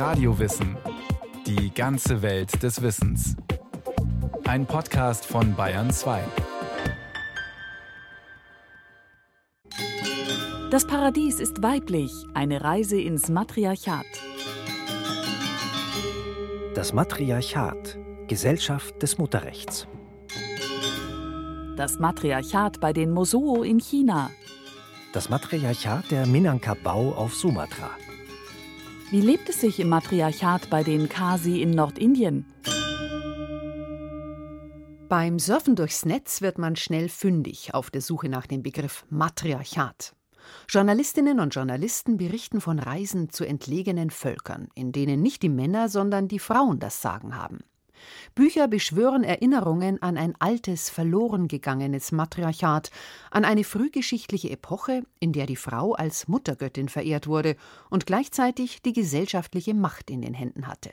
Radiowissen. Die ganze Welt des Wissens. Ein Podcast von Bayern 2. Das Paradies ist weiblich. Eine Reise ins Matriarchat. Das Matriarchat. Gesellschaft des Mutterrechts. Das Matriarchat bei den Mosuo in China. Das Matriarchat der Minangkabau auf Sumatra. Wie lebt es sich im Matriarchat bei den Kasi in Nordindien? Beim Surfen durchs Netz wird man schnell fündig auf der Suche nach dem Begriff Matriarchat. Journalistinnen und Journalisten berichten von Reisen zu entlegenen Völkern, in denen nicht die Männer, sondern die Frauen das Sagen haben. Bücher beschwören Erinnerungen an ein altes, verloren gegangenes Matriarchat, an eine frühgeschichtliche Epoche, in der die Frau als Muttergöttin verehrt wurde und gleichzeitig die gesellschaftliche Macht in den Händen hatte.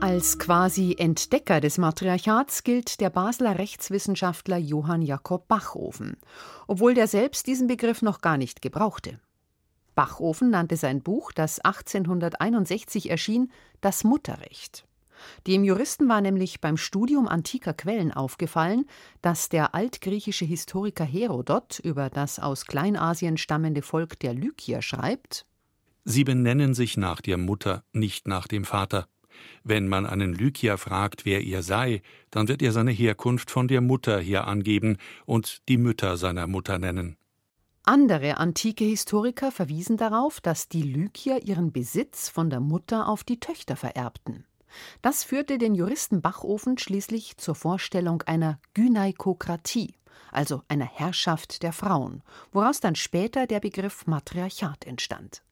Als quasi Entdecker des Matriarchats gilt der Basler Rechtswissenschaftler Johann Jakob Bachofen, obwohl der selbst diesen Begriff noch gar nicht gebrauchte. Bachofen nannte sein Buch, das 1861 erschien, das Mutterrecht. Dem Juristen war nämlich beim Studium antiker Quellen aufgefallen, dass der altgriechische Historiker Herodot über das aus Kleinasien stammende Volk der Lykier schreibt: Sie benennen sich nach der Mutter, nicht nach dem Vater. Wenn man einen Lykier fragt, wer er sei, dann wird er seine Herkunft von der Mutter her angeben und die Mütter seiner Mutter nennen. Andere antike Historiker verwiesen darauf, dass die Lykier ihren Besitz von der Mutter auf die Töchter vererbten. Das führte den Juristen Bachofen schließlich zur Vorstellung einer Gynaikokratie, also einer Herrschaft der Frauen, woraus dann später der Begriff Matriarchat entstand.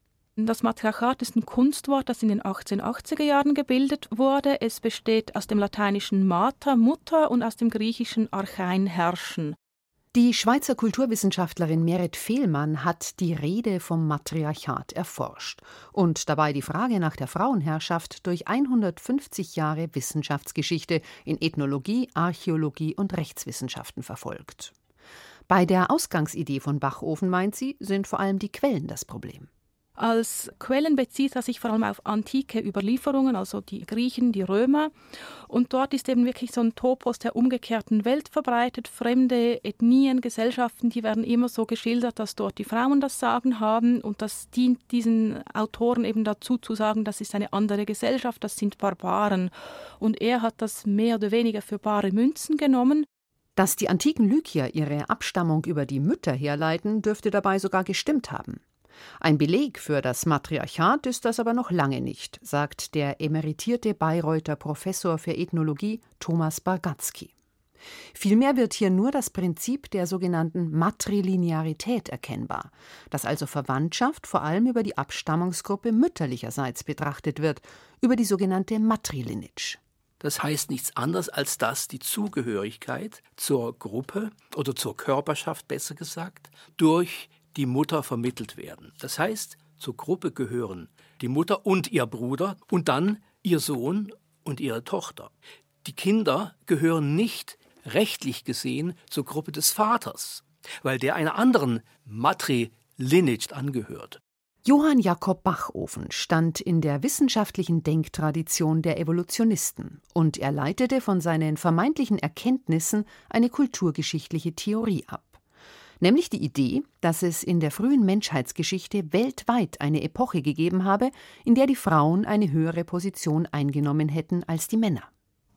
Das Matriarchat ist ein Kunstwort, das in den 1880er Jahren gebildet wurde. Es besteht aus dem lateinischen Mater, Mutter, und aus dem griechischen Archein, Herrschen. Die Schweizer Kulturwissenschaftlerin Merit Fehlmann hat die Rede vom Matriarchat erforscht und dabei die Frage nach der Frauenherrschaft durch 150 Jahre Wissenschaftsgeschichte in Ethnologie, Archäologie und Rechtswissenschaften verfolgt. Bei der Ausgangsidee von Bachofen, meint sie, sind vor allem die Quellen das Problem. Als Quellen bezieht er sich vor allem auf antike Überlieferungen, also die Griechen, die Römer. Und dort ist eben wirklich so ein Topos der umgekehrten Welt verbreitet. Fremde Ethnien, Gesellschaften, die werden immer so geschildert, dass dort die Frauen das Sagen haben. Und das dient diesen Autoren eben dazu zu sagen, das ist eine andere Gesellschaft, das sind Barbaren. Und er hat das mehr oder weniger für bare Münzen genommen. Dass die antiken Lykier ihre Abstammung über die Mütter herleiten, dürfte dabei sogar gestimmt haben. Ein Beleg für das Matriarchat ist das aber noch lange nicht, sagt der emeritierte Bayreuther Professor für Ethnologie Thomas Bargatzky. Vielmehr wird hier nur das Prinzip der sogenannten Matrilinearität erkennbar, dass also Verwandtschaft vor allem über die Abstammungsgruppe mütterlicherseits betrachtet wird, über die sogenannte Matrilineage. Das heißt nichts anderes, als dass die Zugehörigkeit zur Gruppe oder zur Körperschaft besser gesagt durch die Mutter vermittelt werden. Das heißt, zur Gruppe gehören die Mutter und ihr Bruder und dann ihr Sohn und ihre Tochter. Die Kinder gehören nicht rechtlich gesehen zur Gruppe des Vaters, weil der einer anderen Matri-Lineage angehört. Johann Jakob Bachofen stand in der wissenschaftlichen Denktradition der Evolutionisten und er leitete von seinen vermeintlichen Erkenntnissen eine kulturgeschichtliche Theorie ab nämlich die Idee, dass es in der frühen Menschheitsgeschichte weltweit eine Epoche gegeben habe, in der die Frauen eine höhere Position eingenommen hätten als die Männer.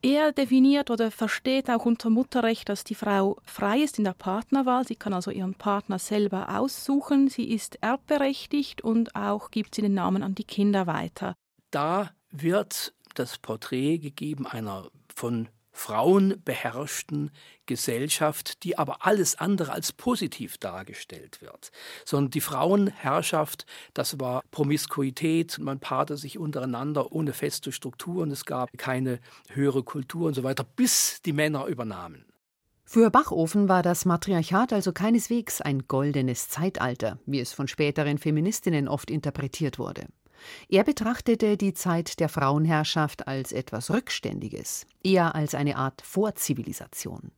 Er definiert oder versteht auch unter Mutterrecht, dass die Frau frei ist in der Partnerwahl. Sie kann also ihren Partner selber aussuchen. Sie ist erbberechtigt und auch gibt sie den Namen an die Kinder weiter. Da wird das Porträt gegeben einer von Frauen beherrschten Gesellschaft, die aber alles andere als positiv dargestellt wird, sondern die Frauenherrschaft, das war Promiskuität, man paarte sich untereinander ohne feste Strukturen, es gab keine höhere Kultur und so weiter, bis die Männer übernahmen. Für Bachofen war das Matriarchat also keineswegs ein goldenes Zeitalter, wie es von späteren Feministinnen oft interpretiert wurde. Er betrachtete die Zeit der Frauenherrschaft als etwas Rückständiges, eher als eine Art Vorzivilisation.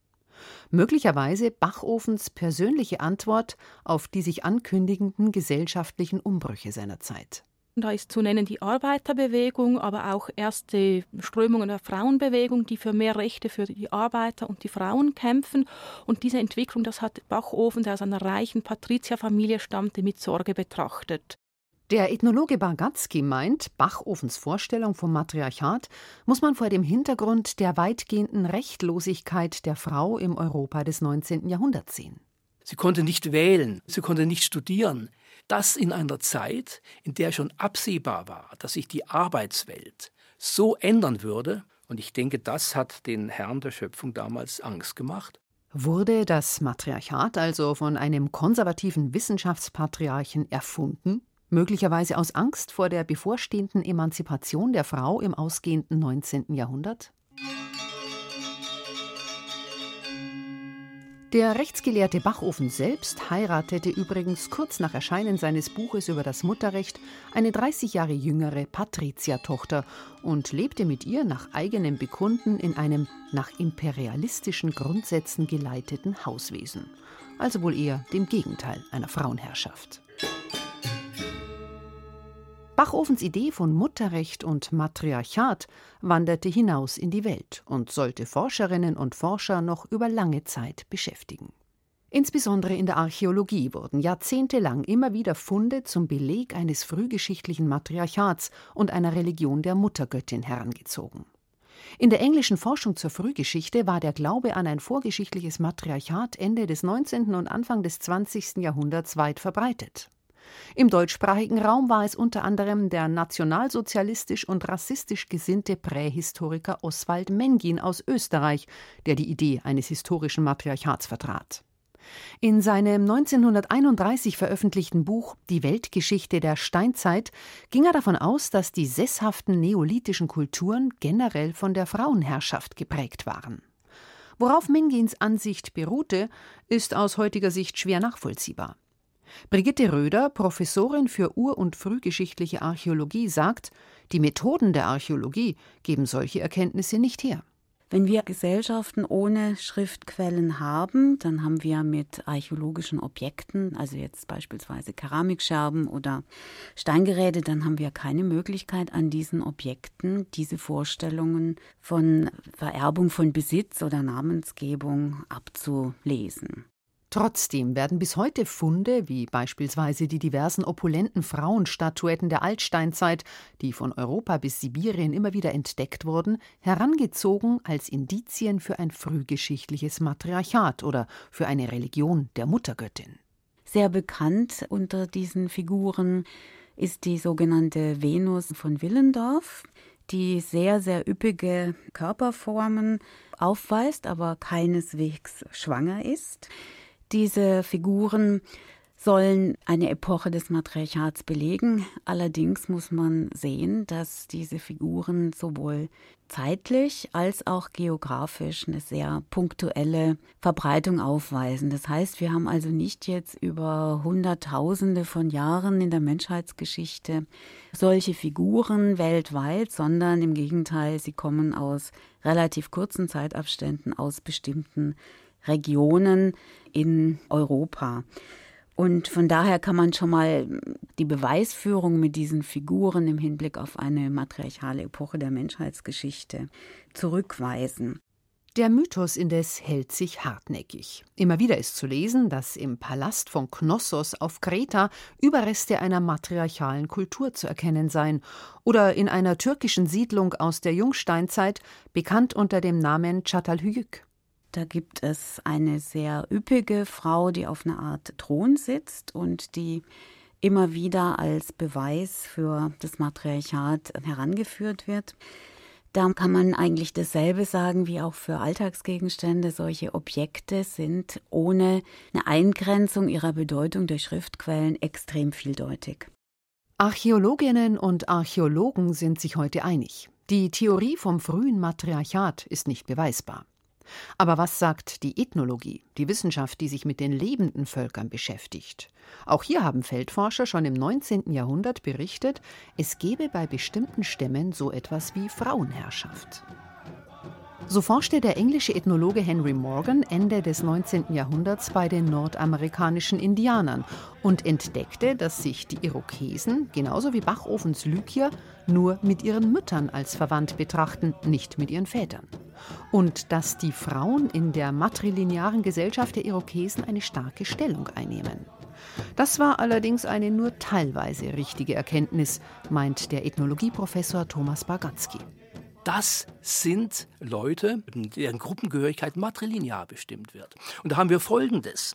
Möglicherweise Bachofens persönliche Antwort auf die sich ankündigenden gesellschaftlichen Umbrüche seiner Zeit. Da ist zu nennen die Arbeiterbewegung, aber auch erste Strömungen der Frauenbewegung, die für mehr Rechte für die Arbeiter und die Frauen kämpfen. Und diese Entwicklung, das hat Bachofen, der aus einer reichen Patrizierfamilie stammte, mit Sorge betrachtet. Der Ethnologe Bargatzky meint, Bachofens Vorstellung vom Matriarchat muss man vor dem Hintergrund der weitgehenden Rechtlosigkeit der Frau im Europa des 19. Jahrhunderts sehen. Sie konnte nicht wählen, sie konnte nicht studieren. Das in einer Zeit, in der schon absehbar war, dass sich die Arbeitswelt so ändern würde. Und ich denke, das hat den Herrn der Schöpfung damals Angst gemacht. Wurde das Matriarchat also von einem konservativen Wissenschaftspatriarchen erfunden? Möglicherweise aus Angst vor der bevorstehenden Emanzipation der Frau im ausgehenden 19. Jahrhundert? Der rechtsgelehrte Bachofen selbst heiratete übrigens kurz nach Erscheinen seines Buches über das Mutterrecht eine 30 Jahre jüngere Patriziertochter und lebte mit ihr nach eigenem Bekunden in einem nach imperialistischen Grundsätzen geleiteten Hauswesen, also wohl eher dem Gegenteil einer Frauenherrschaft. Bachofens Idee von Mutterrecht und Matriarchat wanderte hinaus in die Welt und sollte Forscherinnen und Forscher noch über lange Zeit beschäftigen. Insbesondere in der Archäologie wurden jahrzehntelang immer wieder Funde zum Beleg eines frühgeschichtlichen Matriarchats und einer Religion der Muttergöttin herangezogen. In der englischen Forschung zur Frühgeschichte war der Glaube an ein vorgeschichtliches Matriarchat Ende des 19. und Anfang des 20. Jahrhunderts weit verbreitet. Im deutschsprachigen Raum war es unter anderem der nationalsozialistisch und rassistisch gesinnte Prähistoriker Oswald Mengin aus Österreich, der die Idee eines historischen Matriarchats vertrat. In seinem 1931 veröffentlichten Buch Die Weltgeschichte der Steinzeit ging er davon aus, dass die sesshaften neolithischen Kulturen generell von der Frauenherrschaft geprägt waren. Worauf Mengins Ansicht beruhte, ist aus heutiger Sicht schwer nachvollziehbar. Brigitte Röder, Professorin für ur- und frühgeschichtliche Archäologie, sagt, die Methoden der Archäologie geben solche Erkenntnisse nicht her. Wenn wir Gesellschaften ohne Schriftquellen haben, dann haben wir mit archäologischen Objekten, also jetzt beispielsweise Keramikscherben oder Steingeräte, dann haben wir keine Möglichkeit an diesen Objekten diese Vorstellungen von Vererbung von Besitz oder Namensgebung abzulesen. Trotzdem werden bis heute Funde, wie beispielsweise die diversen opulenten Frauenstatuetten der Altsteinzeit, die von Europa bis Sibirien immer wieder entdeckt wurden, herangezogen als Indizien für ein frühgeschichtliches Matriarchat oder für eine Religion der Muttergöttin. Sehr bekannt unter diesen Figuren ist die sogenannte Venus von Willendorf, die sehr, sehr üppige Körperformen aufweist, aber keineswegs schwanger ist. Diese Figuren sollen eine Epoche des Matriarchats belegen. Allerdings muss man sehen, dass diese Figuren sowohl zeitlich als auch geografisch eine sehr punktuelle Verbreitung aufweisen. Das heißt, wir haben also nicht jetzt über Hunderttausende von Jahren in der Menschheitsgeschichte solche Figuren weltweit, sondern im Gegenteil, sie kommen aus relativ kurzen Zeitabständen aus bestimmten Regionen in Europa. Und von daher kann man schon mal die Beweisführung mit diesen Figuren im Hinblick auf eine matriarchale Epoche der Menschheitsgeschichte zurückweisen. Der Mythos indes hält sich hartnäckig. Immer wieder ist zu lesen, dass im Palast von Knossos auf Kreta Überreste einer matriarchalen Kultur zu erkennen seien oder in einer türkischen Siedlung aus der Jungsteinzeit, bekannt unter dem Namen Çatalhöyük. Da gibt es eine sehr üppige Frau, die auf einer Art Thron sitzt und die immer wieder als Beweis für das Matriarchat herangeführt wird. Da kann man eigentlich dasselbe sagen wie auch für Alltagsgegenstände. Solche Objekte sind ohne eine Eingrenzung ihrer Bedeutung durch Schriftquellen extrem vieldeutig. Archäologinnen und Archäologen sind sich heute einig. Die Theorie vom frühen Matriarchat ist nicht beweisbar. Aber was sagt die Ethnologie, die Wissenschaft, die sich mit den lebenden Völkern beschäftigt? Auch hier haben Feldforscher schon im 19. Jahrhundert berichtet, es gebe bei bestimmten Stämmen so etwas wie Frauenherrschaft. So forschte der englische Ethnologe Henry Morgan Ende des 19. Jahrhunderts bei den nordamerikanischen Indianern und entdeckte, dass sich die Irokesen, genauso wie Bachofens Lykier, nur mit ihren Müttern als verwandt betrachten, nicht mit ihren Vätern. Und dass die Frauen in der matrilinearen Gesellschaft der Irokesen eine starke Stellung einnehmen. Das war allerdings eine nur teilweise richtige Erkenntnis, meint der Ethnologieprofessor Thomas Bagatzky. Das sind Leute, deren Gruppengehörigkeit matrilinear bestimmt wird. Und da haben wir Folgendes.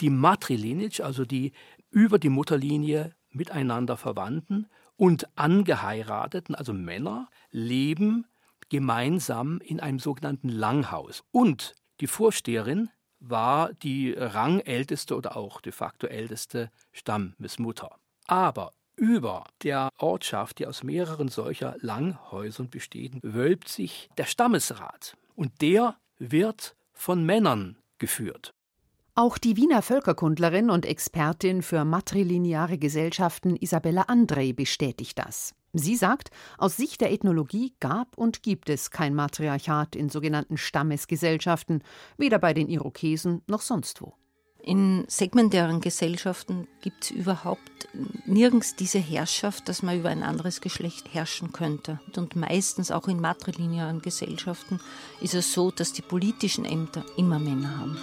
Die Matrilineage, also die über die Mutterlinie miteinander verwandten und angeheirateten, also Männer, leben gemeinsam in einem sogenannten Langhaus. Und die Vorsteherin war die rangälteste oder auch de facto älteste Stammesmutter. Aber über der Ortschaft, die aus mehreren solcher Langhäusern besteht, wölbt sich der Stammesrat. Und der wird von Männern geführt. Auch die Wiener Völkerkundlerin und Expertin für matrilineare Gesellschaften Isabella Andrei bestätigt das. Sie sagt, aus Sicht der Ethnologie gab und gibt es kein Matriarchat in sogenannten Stammesgesellschaften, weder bei den Irokesen noch sonst wo. In segmentären Gesellschaften gibt es überhaupt nirgends diese Herrschaft, dass man über ein anderes Geschlecht herrschen könnte. Und meistens auch in matrilinearen Gesellschaften ist es so, dass die politischen Ämter immer Männer haben.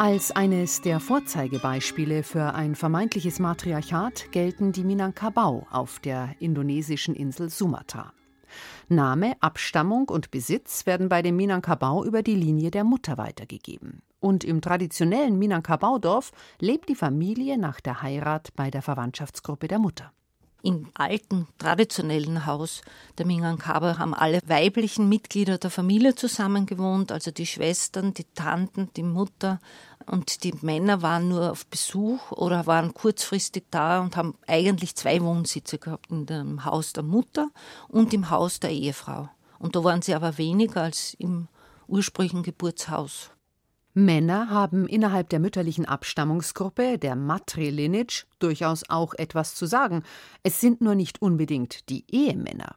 Als eines der Vorzeigebeispiele für ein vermeintliches Matriarchat gelten die Minangkabau auf der indonesischen Insel Sumatra. Name, Abstammung und Besitz werden bei dem Minangkabau über die Linie der Mutter weitergegeben. Und im traditionellen Minangkabau-Dorf lebt die Familie nach der Heirat bei der Verwandtschaftsgruppe der Mutter. Im alten, traditionellen Haus der Minangkabau haben alle weiblichen Mitglieder der Familie zusammengewohnt, also die Schwestern, die Tanten, die Mutter, und die Männer waren nur auf Besuch oder waren kurzfristig da und haben eigentlich zwei Wohnsitze gehabt, in dem Haus der Mutter und im Haus der Ehefrau. Und da waren sie aber weniger als im ursprünglichen Geburtshaus. Männer haben innerhalb der mütterlichen Abstammungsgruppe, der Matrilineage, durchaus auch etwas zu sagen. Es sind nur nicht unbedingt die Ehemänner.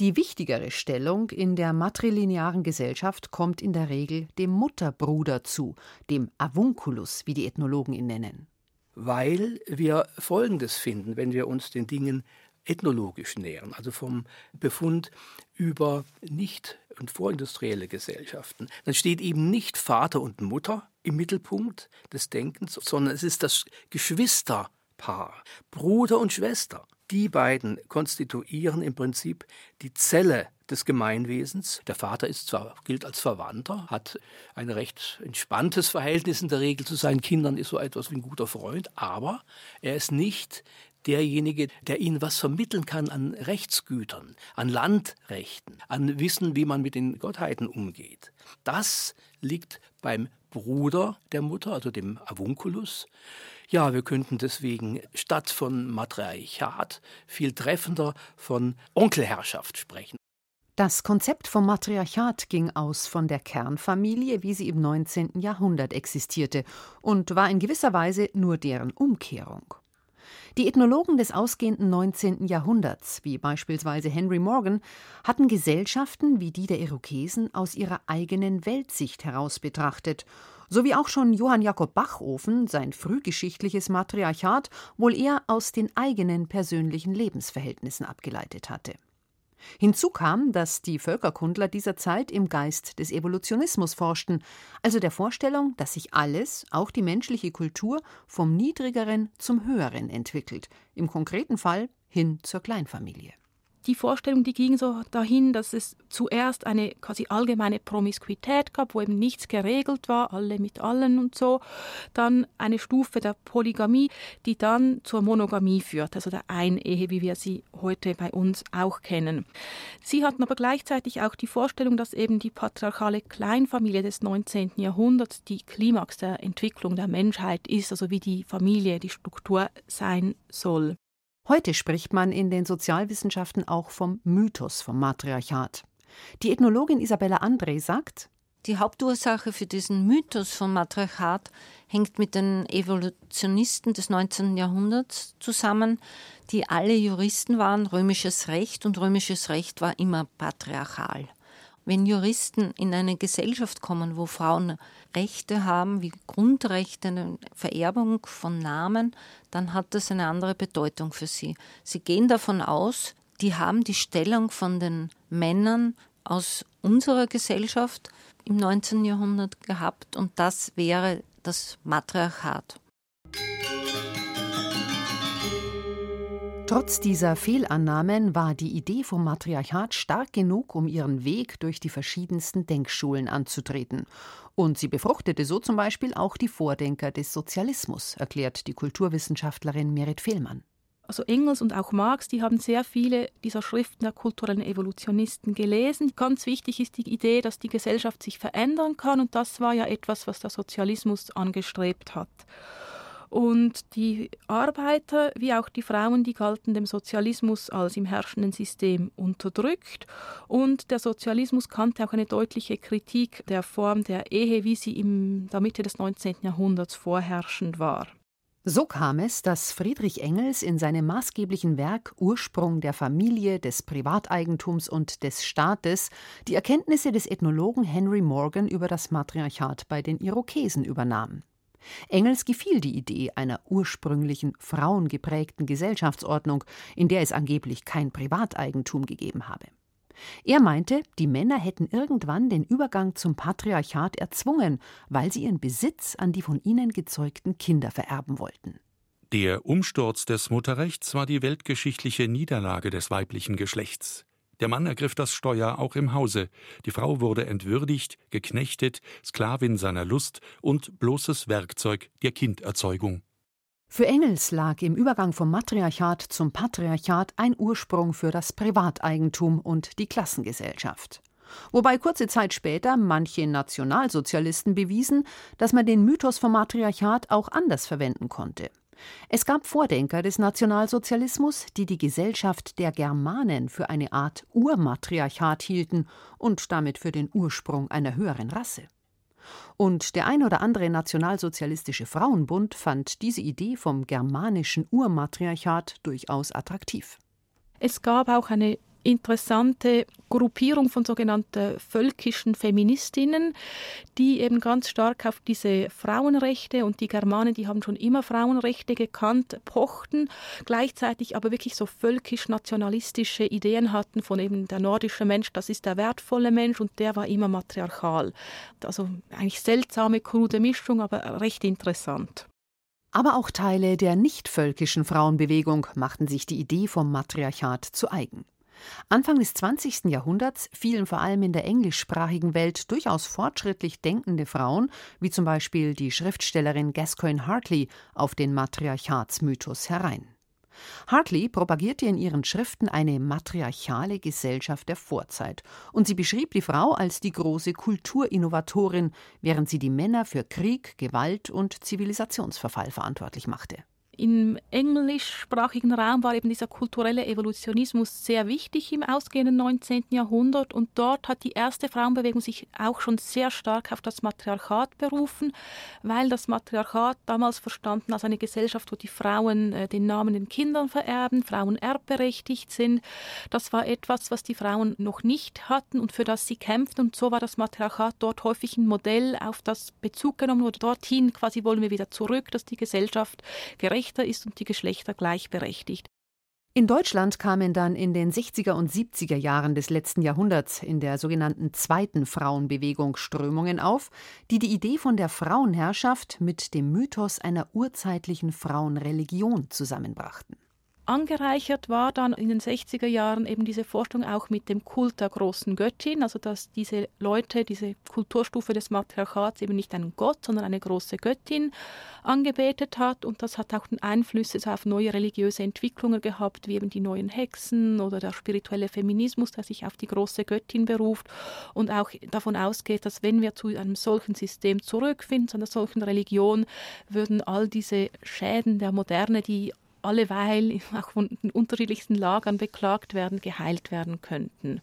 Die wichtigere Stellung in der matrilinearen Gesellschaft kommt in der Regel dem Mutterbruder zu, dem Avunculus, wie die Ethnologen ihn nennen. Weil wir Folgendes finden, wenn wir uns den Dingen ethnologisch nähern, also vom Befund über nicht- und vorindustrielle Gesellschaften, dann steht eben nicht Vater und Mutter im Mittelpunkt des Denkens, sondern es ist das Geschwisterpaar, Bruder und Schwester. Die beiden konstituieren im Prinzip die Zelle des Gemeinwesens. Der Vater ist zwar, gilt als Verwandter, hat ein recht entspanntes Verhältnis in der Regel zu seinen Kindern, ist so etwas wie ein guter Freund, aber er ist nicht derjenige, der ihnen was vermitteln kann an Rechtsgütern, an Landrechten, an Wissen, wie man mit den Gottheiten umgeht. Das liegt beim Bruder der Mutter, also dem Avunculus. Ja, wir könnten deswegen statt von Matriarchat viel treffender von Onkelherrschaft sprechen. Das Konzept vom Matriarchat ging aus von der Kernfamilie, wie sie im 19. Jahrhundert existierte, und war in gewisser Weise nur deren Umkehrung. Die Ethnologen des ausgehenden 19. Jahrhunderts, wie beispielsweise Henry Morgan, hatten Gesellschaften wie die der Irokesen aus ihrer eigenen Weltsicht heraus betrachtet so wie auch schon Johann Jakob Bachofen sein frühgeschichtliches Matriarchat wohl eher aus den eigenen persönlichen Lebensverhältnissen abgeleitet hatte. Hinzu kam, dass die Völkerkundler dieser Zeit im Geist des Evolutionismus forschten, also der Vorstellung, dass sich alles, auch die menschliche Kultur, vom Niedrigeren zum Höheren entwickelt, im konkreten Fall hin zur Kleinfamilie die Vorstellung, die ging so dahin, dass es zuerst eine quasi allgemeine Promiskuität gab, wo eben nichts geregelt war, alle mit allen und so. Dann eine Stufe der Polygamie, die dann zur Monogamie führt, also der Einehe, wie wir sie heute bei uns auch kennen. Sie hatten aber gleichzeitig auch die Vorstellung, dass eben die patriarchale Kleinfamilie des 19. Jahrhunderts die Klimax der Entwicklung der Menschheit ist, also wie die Familie, die Struktur sein soll. Heute spricht man in den Sozialwissenschaften auch vom Mythos vom Matriarchat. Die Ethnologin Isabella André sagt, Die Hauptursache für diesen Mythos vom Matriarchat hängt mit den Evolutionisten des 19. Jahrhunderts zusammen, die alle Juristen waren, römisches Recht und römisches Recht war immer patriarchal. Wenn Juristen in eine Gesellschaft kommen, wo Frauen Rechte haben, wie Grundrechte, eine Vererbung von Namen, dann hat das eine andere Bedeutung für sie. Sie gehen davon aus, die haben die Stellung von den Männern aus unserer Gesellschaft im 19. Jahrhundert gehabt und das wäre das Matriarchat. Trotz dieser Fehlannahmen war die Idee vom Matriarchat stark genug, um ihren Weg durch die verschiedensten Denkschulen anzutreten. Und sie befruchtete so zum Beispiel auch die Vordenker des Sozialismus, erklärt die Kulturwissenschaftlerin Merit Fehlmann also Engels und auch Marx, die haben sehr viele dieser Schriften der kulturellen Evolutionisten gelesen. Ganz wichtig ist die Idee, dass die Gesellschaft sich verändern kann und das war ja etwas, was der Sozialismus angestrebt hat. Und die Arbeiter wie auch die Frauen, die galten dem Sozialismus als im herrschenden System unterdrückt. Und der Sozialismus kannte auch eine deutliche Kritik der Form der Ehe, wie sie in der Mitte des 19. Jahrhunderts vorherrschend war. So kam es, dass Friedrich Engels in seinem maßgeblichen Werk Ursprung der Familie, des Privateigentums und des Staates die Erkenntnisse des Ethnologen Henry Morgan über das Matriarchat bei den Irokesen übernahm. Engels gefiel die Idee einer ursprünglichen frauengeprägten Gesellschaftsordnung, in der es angeblich kein Privateigentum gegeben habe. Er meinte, die Männer hätten irgendwann den Übergang zum Patriarchat erzwungen, weil sie ihren Besitz an die von ihnen gezeugten Kinder vererben wollten. Der Umsturz des Mutterrechts war die weltgeschichtliche Niederlage des weiblichen Geschlechts. Der Mann ergriff das Steuer auch im Hause, die Frau wurde entwürdigt, geknechtet, Sklavin seiner Lust und bloßes Werkzeug der Kinderzeugung. Für Engels lag im Übergang vom Matriarchat zum Patriarchat ein Ursprung für das Privateigentum und die Klassengesellschaft. Wobei kurze Zeit später manche Nationalsozialisten bewiesen, dass man den Mythos vom Matriarchat auch anders verwenden konnte. Es gab Vordenker des Nationalsozialismus, die die Gesellschaft der Germanen für eine Art Urmatriarchat hielten und damit für den Ursprung einer höheren Rasse. Und der ein oder andere nationalsozialistische Frauenbund fand diese Idee vom germanischen Urmatriarchat durchaus attraktiv. Es gab auch eine interessante Gruppierung von sogenannten völkischen Feministinnen, die eben ganz stark auf diese Frauenrechte und die Germanen, die haben schon immer Frauenrechte gekannt, pochten, gleichzeitig aber wirklich so völkisch-nationalistische Ideen hatten von eben der nordische Mensch, das ist der wertvolle Mensch und der war immer matriarchal. Also eigentlich seltsame, krude Mischung, aber recht interessant. Aber auch Teile der nicht völkischen Frauenbewegung machten sich die Idee vom Matriarchat zu eigen. Anfang des 20. Jahrhunderts fielen vor allem in der englischsprachigen Welt durchaus fortschrittlich denkende Frauen, wie zum Beispiel die Schriftstellerin Gascoigne Hartley, auf den Matriarchatsmythos herein. Hartley propagierte in ihren Schriften eine matriarchale Gesellschaft der Vorzeit und sie beschrieb die Frau als die große Kulturinnovatorin, während sie die Männer für Krieg, Gewalt und Zivilisationsverfall verantwortlich machte im englischsprachigen Raum war eben dieser kulturelle Evolutionismus sehr wichtig im ausgehenden 19. Jahrhundert und dort hat die erste Frauenbewegung sich auch schon sehr stark auf das Matriarchat berufen, weil das Matriarchat damals verstanden als eine Gesellschaft, wo die Frauen äh, den Namen den Kindern vererben, Frauen erbberechtigt sind. Das war etwas, was die Frauen noch nicht hatten und für das sie kämpften und so war das Matriarchat dort häufig ein Modell, auf das Bezug genommen wurde. Dorthin quasi wollen wir wieder zurück, dass die Gesellschaft gerecht Geschlechter ist und die Geschlechter gleichberechtigt. In Deutschland kamen dann in den 60er und 70er Jahren des letzten Jahrhunderts in der sogenannten zweiten Frauenbewegung Strömungen auf, die die Idee von der Frauenherrschaft mit dem Mythos einer urzeitlichen Frauenreligion zusammenbrachten. Angereichert war dann in den 60er Jahren eben diese Forschung auch mit dem Kult der großen Göttin, also dass diese Leute, diese Kulturstufe des Matriarchats eben nicht einen Gott, sondern eine große Göttin angebetet hat. Und das hat auch Einflüsse auf neue religiöse Entwicklungen gehabt, wie eben die neuen Hexen oder der spirituelle Feminismus, der sich auf die große Göttin beruft. Und auch davon ausgeht, dass wenn wir zu einem solchen System zurückfinden, zu einer solchen Religion, würden all diese Schäden der Moderne, die alleweil auch von den unterschiedlichsten Lagern beklagt werden, geheilt werden könnten.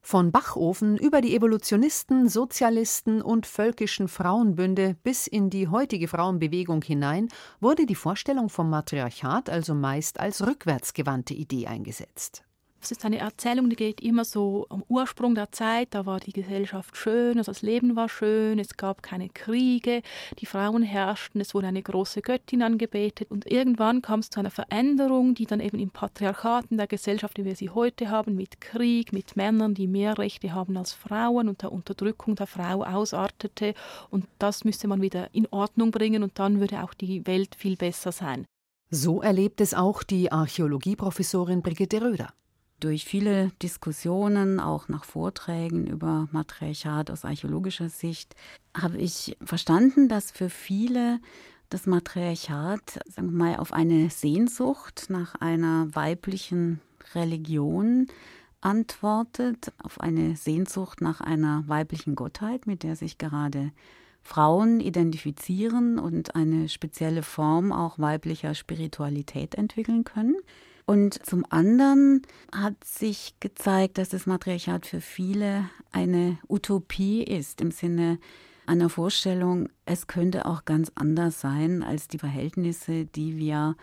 Von Bachofen über die Evolutionisten, Sozialisten und völkischen Frauenbünde bis in die heutige Frauenbewegung hinein wurde die Vorstellung vom Matriarchat also meist als rückwärtsgewandte Idee eingesetzt. Es ist eine Erzählung, die geht immer so am Ursprung der Zeit. Da war die Gesellschaft schön, also das Leben war schön, es gab keine Kriege, die Frauen herrschten, es wurde eine große Göttin angebetet. Und irgendwann kam es zu einer Veränderung, die dann eben im Patriarchat in der Gesellschaft, wie wir sie heute haben, mit Krieg, mit Männern, die mehr Rechte haben als Frauen und der Unterdrückung der Frau ausartete. Und das müsste man wieder in Ordnung bringen und dann würde auch die Welt viel besser sein. So erlebt es auch die Archäologieprofessorin Brigitte Röder. Durch viele Diskussionen, auch nach Vorträgen über Matriarchat aus archäologischer Sicht, habe ich verstanden, dass für viele das Matriarchat, sagen wir mal, auf eine Sehnsucht nach einer weiblichen Religion antwortet, auf eine Sehnsucht nach einer weiblichen Gottheit, mit der sich gerade Frauen identifizieren und eine spezielle Form auch weiblicher Spiritualität entwickeln können. Und zum anderen hat sich gezeigt, dass das Matriarchat für viele eine Utopie ist, im Sinne einer Vorstellung, es könnte auch ganz anders sein als die Verhältnisse, die wir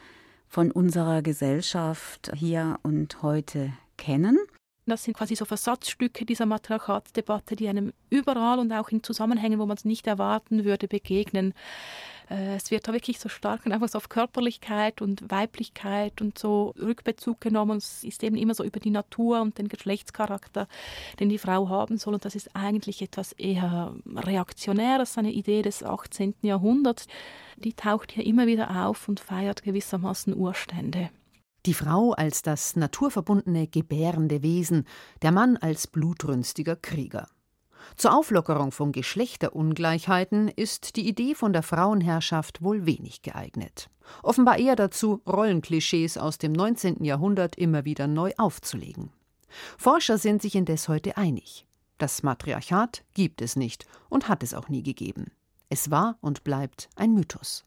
von unserer Gesellschaft hier und heute kennen. Das sind quasi so Versatzstücke dieser Matriarchatsdebatte, die einem überall und auch in Zusammenhängen, wo man es nicht erwarten würde, begegnen. Äh, es wird da wirklich so stark einfach so auf Körperlichkeit und Weiblichkeit und so Rückbezug genommen. Es ist eben immer so über die Natur und den Geschlechtscharakter, den die Frau haben soll. Und das ist eigentlich etwas eher Reaktionäres, eine Idee des 18. Jahrhunderts. Die taucht hier immer wieder auf und feiert gewissermaßen Urstände. Die Frau als das naturverbundene, gebärende Wesen, der Mann als blutrünstiger Krieger. Zur Auflockerung von Geschlechterungleichheiten ist die Idee von der Frauenherrschaft wohl wenig geeignet. Offenbar eher dazu, Rollenklischees aus dem 19. Jahrhundert immer wieder neu aufzulegen. Forscher sind sich indes heute einig. Das Matriarchat gibt es nicht und hat es auch nie gegeben. Es war und bleibt ein Mythos.